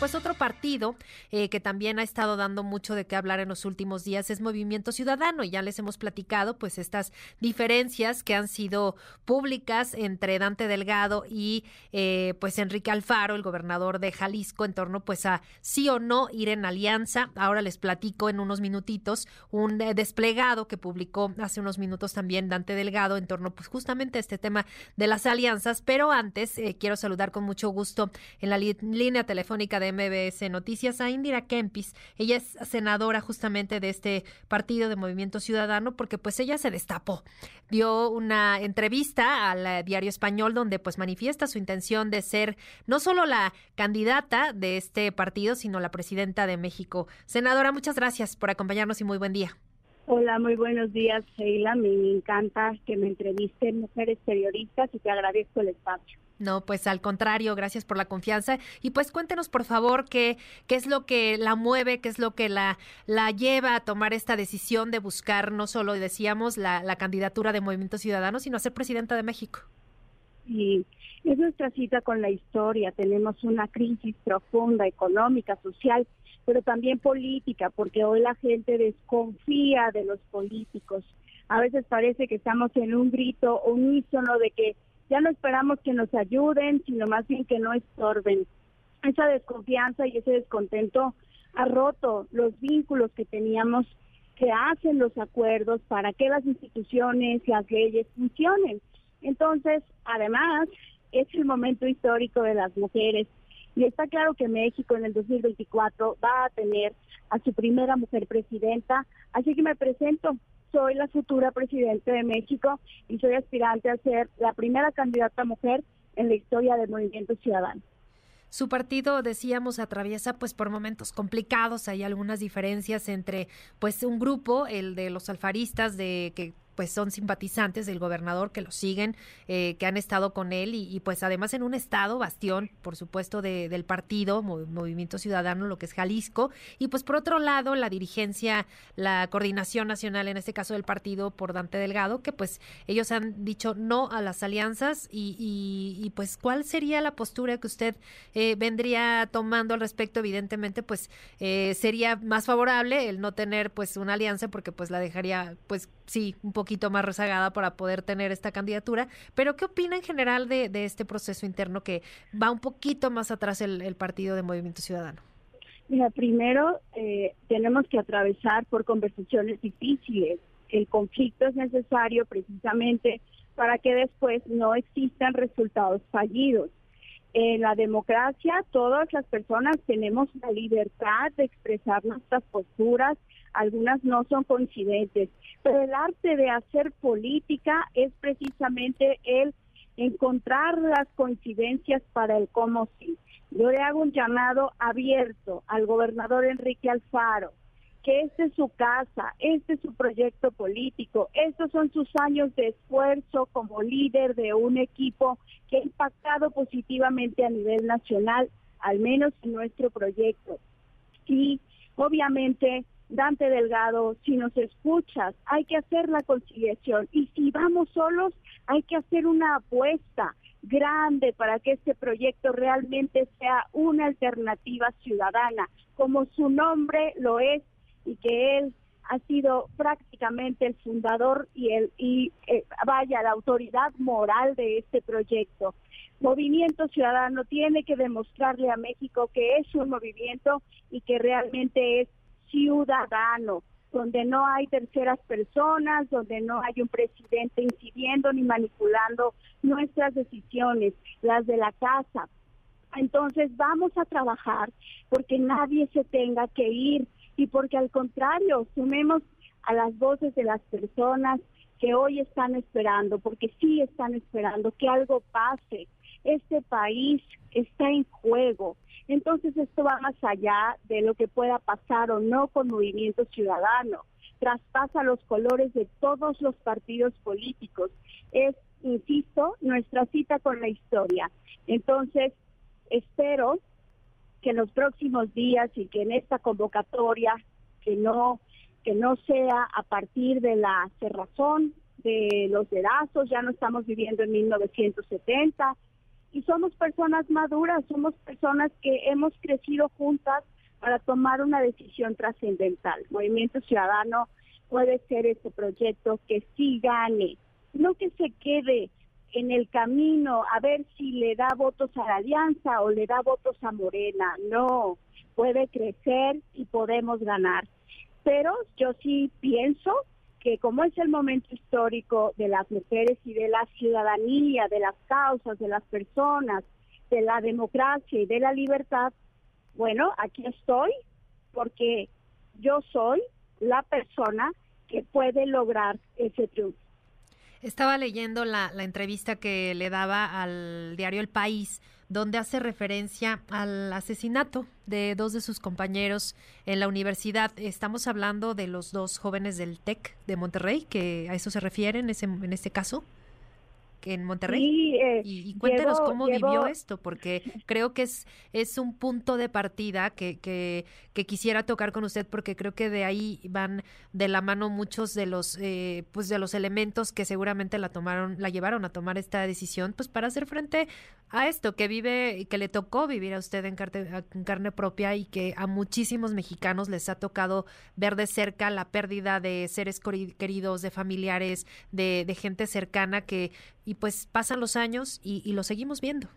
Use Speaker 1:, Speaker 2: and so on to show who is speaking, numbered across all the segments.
Speaker 1: Pues otro partido eh, que también ha estado dando mucho de qué hablar en los últimos días es Movimiento Ciudadano. Y ya les hemos platicado pues estas diferencias que han sido públicas entre Dante Delgado y eh, pues Enrique Alfaro, el gobernador de Jalisco, en torno pues a sí o no ir en alianza. Ahora les platico en unos minutitos un eh, desplegado que publicó hace unos minutos también Dante Delgado en torno pues justamente a este tema de las alianzas. Pero antes quiero saludar con mucho gusto en la línea telefónica de MBS Noticias a Indira Kempis. Ella es senadora justamente de este partido de Movimiento Ciudadano porque pues ella se destapó. Dio una entrevista al eh, diario español donde pues manifiesta su intención de ser no solo la candidata de este partido, sino la presidenta de México. Senadora, muchas gracias por acompañarnos y muy buen día.
Speaker 2: Hola, muy buenos días, Sheila. Me encanta que me entrevisten mujeres periodistas y te agradezco el espacio.
Speaker 1: No, pues al contrario, gracias por la confianza. Y pues cuéntenos, por favor, qué, qué es lo que la mueve, qué es lo que la, la lleva a tomar esta decisión de buscar no solo, decíamos, la, la candidatura de Movimiento Ciudadano, sino a ser presidenta de México.
Speaker 2: Sí, es nuestra cita con la historia. Tenemos una crisis profunda, económica, social pero también política, porque hoy la gente desconfía de los políticos. A veces parece que estamos en un grito unísono de que ya no esperamos que nos ayuden, sino más bien que no estorben. Esa desconfianza y ese descontento ha roto los vínculos que teníamos que hacen los acuerdos para que las instituciones, las leyes funcionen. Entonces, además, es el momento histórico de las mujeres y está claro que México en el 2024 va a tener a su primera mujer presidenta, así que me presento. Soy la futura presidenta de México y soy aspirante a ser la primera candidata mujer en la historia del movimiento ciudadano.
Speaker 1: Su partido, decíamos, atraviesa pues por momentos complicados, hay algunas diferencias entre pues un grupo, el de los alfaristas de que pues son simpatizantes del gobernador que lo siguen, eh, que han estado con él y, pues además en un estado bastión, por supuesto, del partido, Movimiento Ciudadano, lo que es Jalisco, y pues por otro lado la dirigencia, la coordinación nacional, en este caso del partido por Dante Delgado, que pues ellos han dicho no a las alianzas. Y, pues cuál sería la postura que usted eh, vendría tomando al respecto, evidentemente pues eh, sería más favorable el no tener pues una alianza porque pues la dejaría pues sí un poco poquito más rezagada para poder tener esta candidatura. Pero, ¿qué opina en general de, este proceso interno que va un poquito más atrás el, partido de Movimiento Ciudadano?
Speaker 2: Mira, primero eh, tenemos que atravesar por conversaciones difíciles. El conflicto es necesario precisamente para que después no existan resultados fallidos. En la democracia todas las personas tenemos la libertad de expresar nuestras posturas, algunas no son coincidentes, pero el arte de hacer política es precisamente el encontrar las coincidencias para el cómo sí. Yo le hago un llamado abierto al gobernador Enrique Alfaro, que este es su casa, este es su proyecto político, estos son sus años de esfuerzo como líder de un equipo que ha impactado positivamente a nivel nacional, al menos en nuestro proyecto. Y obviamente Dante Delgado, si nos escuchas, hay que hacer la conciliación y si vamos solos, hay que hacer una apuesta grande para que este proyecto realmente sea una alternativa ciudadana, como su nombre lo es y que él ha sido prácticamente el fundador y el y eh, vaya la autoridad moral de este proyecto. Movimiento Ciudadano tiene que demostrarle a México que es un movimiento y que realmente es ciudadano, donde no hay terceras personas, donde no hay un presidente incidiendo ni manipulando nuestras decisiones, las de la casa. Entonces vamos a trabajar porque nadie se tenga que ir y porque al contrario, sumemos a las voces de las personas que hoy están esperando, porque sí están esperando que algo pase. Este país está en juego entonces esto va más allá de lo que pueda pasar o no con Movimiento Ciudadano. Traspasa los colores de todos los partidos políticos. Es, insisto, nuestra cita con la historia. Entonces, espero que en los próximos días y que en esta convocatoria, que no, que no sea a partir de la cerrazón, de los dedazos, ya no estamos viviendo en 1970 y somos personas maduras, somos personas que hemos crecido juntas para tomar una decisión trascendental. Movimiento Ciudadano puede ser este proyecto que sí gane, no que se quede en el camino a ver si le da votos a la alianza o le da votos a Morena. No, puede crecer y podemos ganar. Pero yo sí pienso que como es el momento histórico de las mujeres y de la ciudadanía, de las causas, de las personas, de la democracia y de la libertad, bueno, aquí estoy porque yo soy la persona que puede lograr ese triunfo.
Speaker 1: Estaba leyendo la, la, entrevista que le daba al diario El País, donde hace referencia al asesinato de dos de sus compañeros en la universidad. Estamos hablando de los dos jóvenes del TEC de Monterrey, que a eso se refiere en, ese, en este caso en Monterrey.
Speaker 2: Eh,
Speaker 1: y, cuéntenos cómo vivió esto, porque creo que es, es un punto de partida que, que, que, quisiera tocar con usted, porque creo que de ahí van de la mano muchos de los, eh, pues de los elementos que seguramente la tomaron, la llevaron a tomar esta decisión, pues para hacer frente a esto que vive que le tocó vivir a usted en carne, en carne propia y que a muchísimos mexicanos les ha tocado ver de cerca la pérdida de seres queridos, de familiares, de, de gente cercana que y pues pasan los años y, y lo seguimos viendo.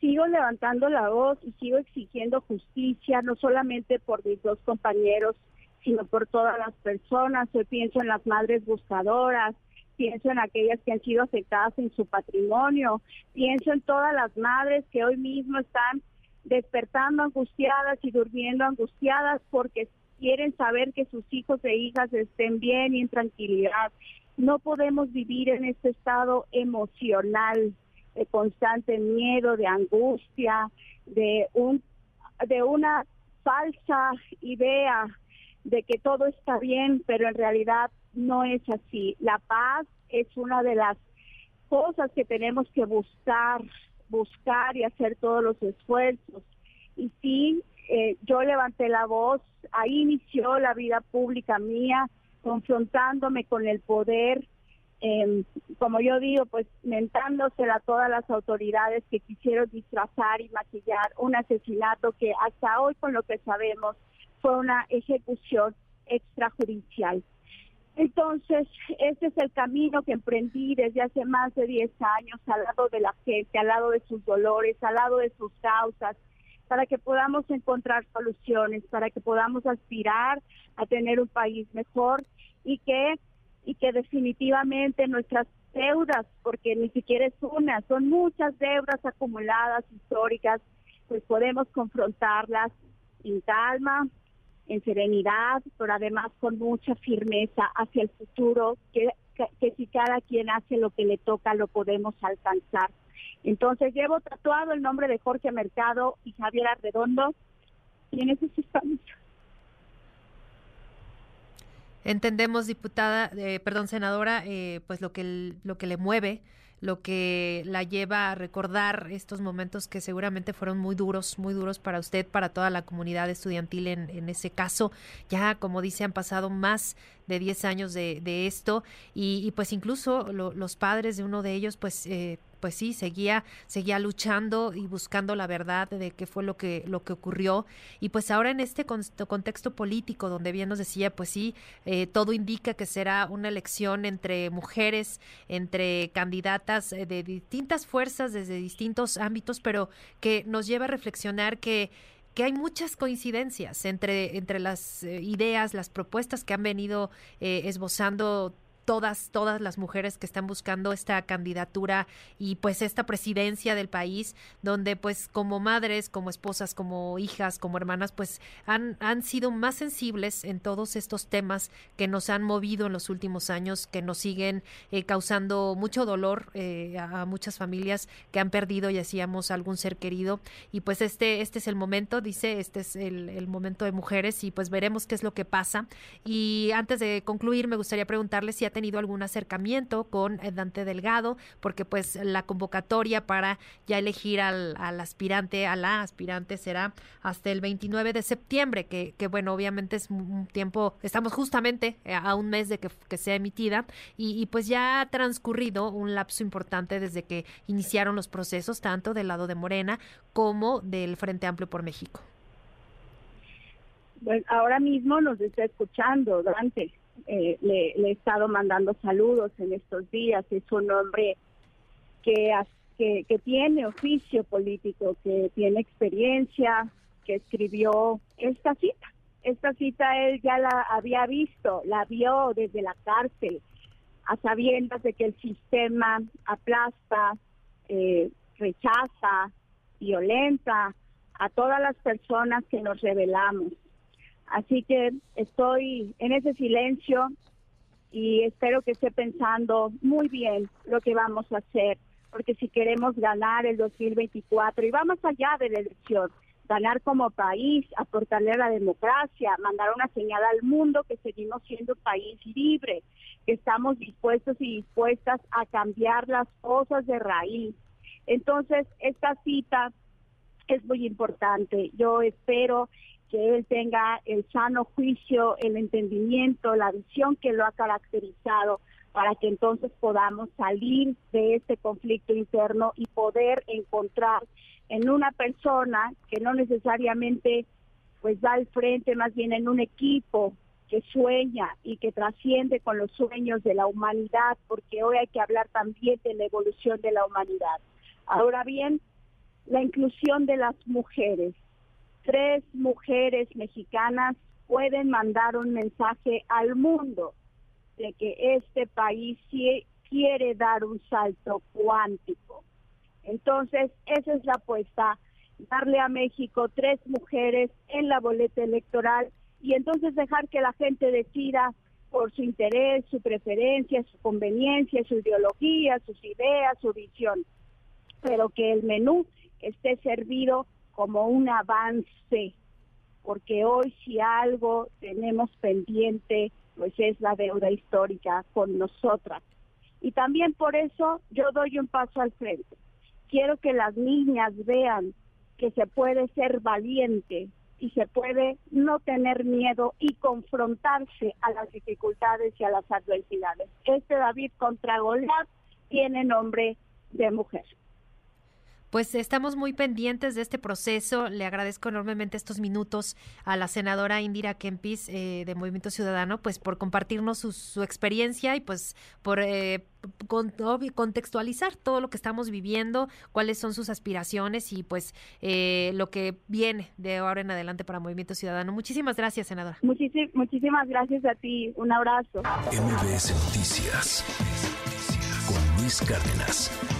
Speaker 2: Sigo levantando la voz y sigo exigiendo justicia, no solamente por mis dos compañeros, sino por todas las personas. Yo pienso en las madres buscadoras, pienso en aquellas que han sido afectadas en su patrimonio, pienso en todas las madres que hoy mismo están despertando angustiadas y durmiendo angustiadas porque quieren saber que sus hijos e hijas estén bien y en tranquilidad. No podemos vivir en este estado emocional de constante miedo, de angustia, de un de una falsa idea de que todo está bien, pero en realidad no es así. La paz es una de las cosas que tenemos que buscar, buscar y hacer todos los esfuerzos. Y sí, eh, yo levanté la voz, ahí inició la vida pública mía, confrontándome con el poder, em, como yo digo, pues mentándosela a todas las autoridades que quisieron disfrazar y maquillar un asesinato que hasta hoy, con lo que sabemos, fue una ejecución extrajudicial. Entonces, este es el camino que emprendí desde hace más de 10 años al lado de la gente, al lado de sus dolores, al lado de sus causas, para que podamos encontrar soluciones, para que podamos aspirar a tener un país mejor y que y que definitivamente nuestras deudas, porque ni siquiera es una, son muchas deudas acumuladas históricas, pues podemos confrontarlas en calma, en serenidad, pero además con mucha firmeza hacia el futuro, que, que, si cada quien hace lo que le toca, lo podemos alcanzar. Entonces llevo tatuado el nombre de Jorge Mercado y Javier Arredondo y en eso estamos.
Speaker 1: Entendemos, diputada, eh, perdón, senadora, eh, pues lo que lo que le mueve lo que la lleva a recordar estos momentos que seguramente fueron muy duros, muy duros para usted, para toda la comunidad estudiantil en, en ese caso. Ya, como dice, han pasado más de 10 años de, de esto y, y, pues incluso los padres de uno de ellos, pues... Eh, pues sí, seguía, seguía luchando y buscando la verdad de qué fue lo que, lo que ocurrió. Y pues ahora en este contexto político, donde bien nos decía, pues sí, eh, todo indica que será una elección entre mujeres, entre candidatas eh, de distintas fuerzas, desde distintos ámbitos, pero que nos lleva a reflexionar que que hay muchas coincidencias entre, entre las eh, ideas, las propuestas que han venido esbozando todas, todas las mujeres que están buscando esta candidatura y pues esta presidencia del país, donde pues como madres, como esposas, como hijas, como hermanas, pues han, han sido más sensibles en todos estos temas que nos han movido en los últimos años, que nos siguen eh, causando mucho dolor eh, a, muchas familias que han perdido, y decíamos, algún ser querido. Y pues este, este es el momento, dice, este es el, el momento de mujeres y pues veremos qué es lo que pasa. Y antes de concluir, me gustaría preguntarle si ha tenido algún acercamiento con eh, Dante Delgado, porque pues la convocatoria para ya elegir al, aspirante, a la aspirante será hasta el 29 de septiembre, que, bueno, obviamente es un tiempo, estamos justamente eh, a un mes de que, sea emitida y, y pues ya ha transcurrido un lapso importante desde que iniciaron los procesos, tanto del lado de Morena como del Frente Amplio por México.
Speaker 2: Bueno, ahora mismo nos está escuchando Dante. Eh, le, he estado mandando saludos en estos días. Es un hombre que, que, que tiene oficio político, que tiene experiencia, que escribió esta cita. Esta cita él ya la había visto, la vio desde la cárcel, a sabiendas de que el sistema aplasta, eh, rechaza, violenta a todas las personas que nos rebelamos. Así que estoy en ese silencio y espero que esté pensando muy bien lo que vamos a hacer, porque si queremos ganar el 2024 y vamos allá de la elección, ganar como país, aportarle a la democracia, mandar una señal al mundo que seguimos siendo país libre, que estamos dispuestos y dispuestas a cambiar las cosas de raíz. Entonces, esta cita es muy importante. Yo espero que él tenga el sano juicio, el entendimiento, la visión que lo ha caracterizado para que entonces podamos salir de este conflicto interno y poder encontrar en una persona que no necesariamente pues da al frente, más bien en un equipo que sueña y que trasciende con los sueños de la humanidad, porque hoy hay que hablar también de la evolución de la humanidad. Ahora bien, la inclusión de las mujeres. Tres mujeres mexicanas pueden mandar un mensaje al mundo de que este país quiere dar un salto cuántico. Entonces, esa es la apuesta, darle a México tres mujeres en la boleta electoral y entonces dejar que la gente decida por su interés, su preferencia, su conveniencia, su ideología, sus ideas, su visión pero que el menú esté servido como un avance, porque hoy si algo tenemos pendiente, pues es la deuda histórica con nosotras. Y también por eso yo doy un paso al frente. Quiero que las niñas vean que se puede ser valiente y se puede no tener miedo y confrontarse a las dificultades y a las adversidades. Este David contra Goliat tiene nombre de mujer.
Speaker 1: Pues estamos muy pendientes de este proceso. Le agradezco enormemente estos minutos a la senadora Indira Kempis eh, de Movimiento Ciudadano, pues por compartirnos su, experiencia y pues por eh, contextualizar todo lo que estamos viviendo, cuáles son sus aspiraciones y pues eh, lo que viene de ahora en adelante para Movimiento Ciudadano. Muchísimas gracias, senadora.
Speaker 2: muchísimas gracias a ti. Un abrazo.
Speaker 3: MBS Noticias con Luis Cárdenas.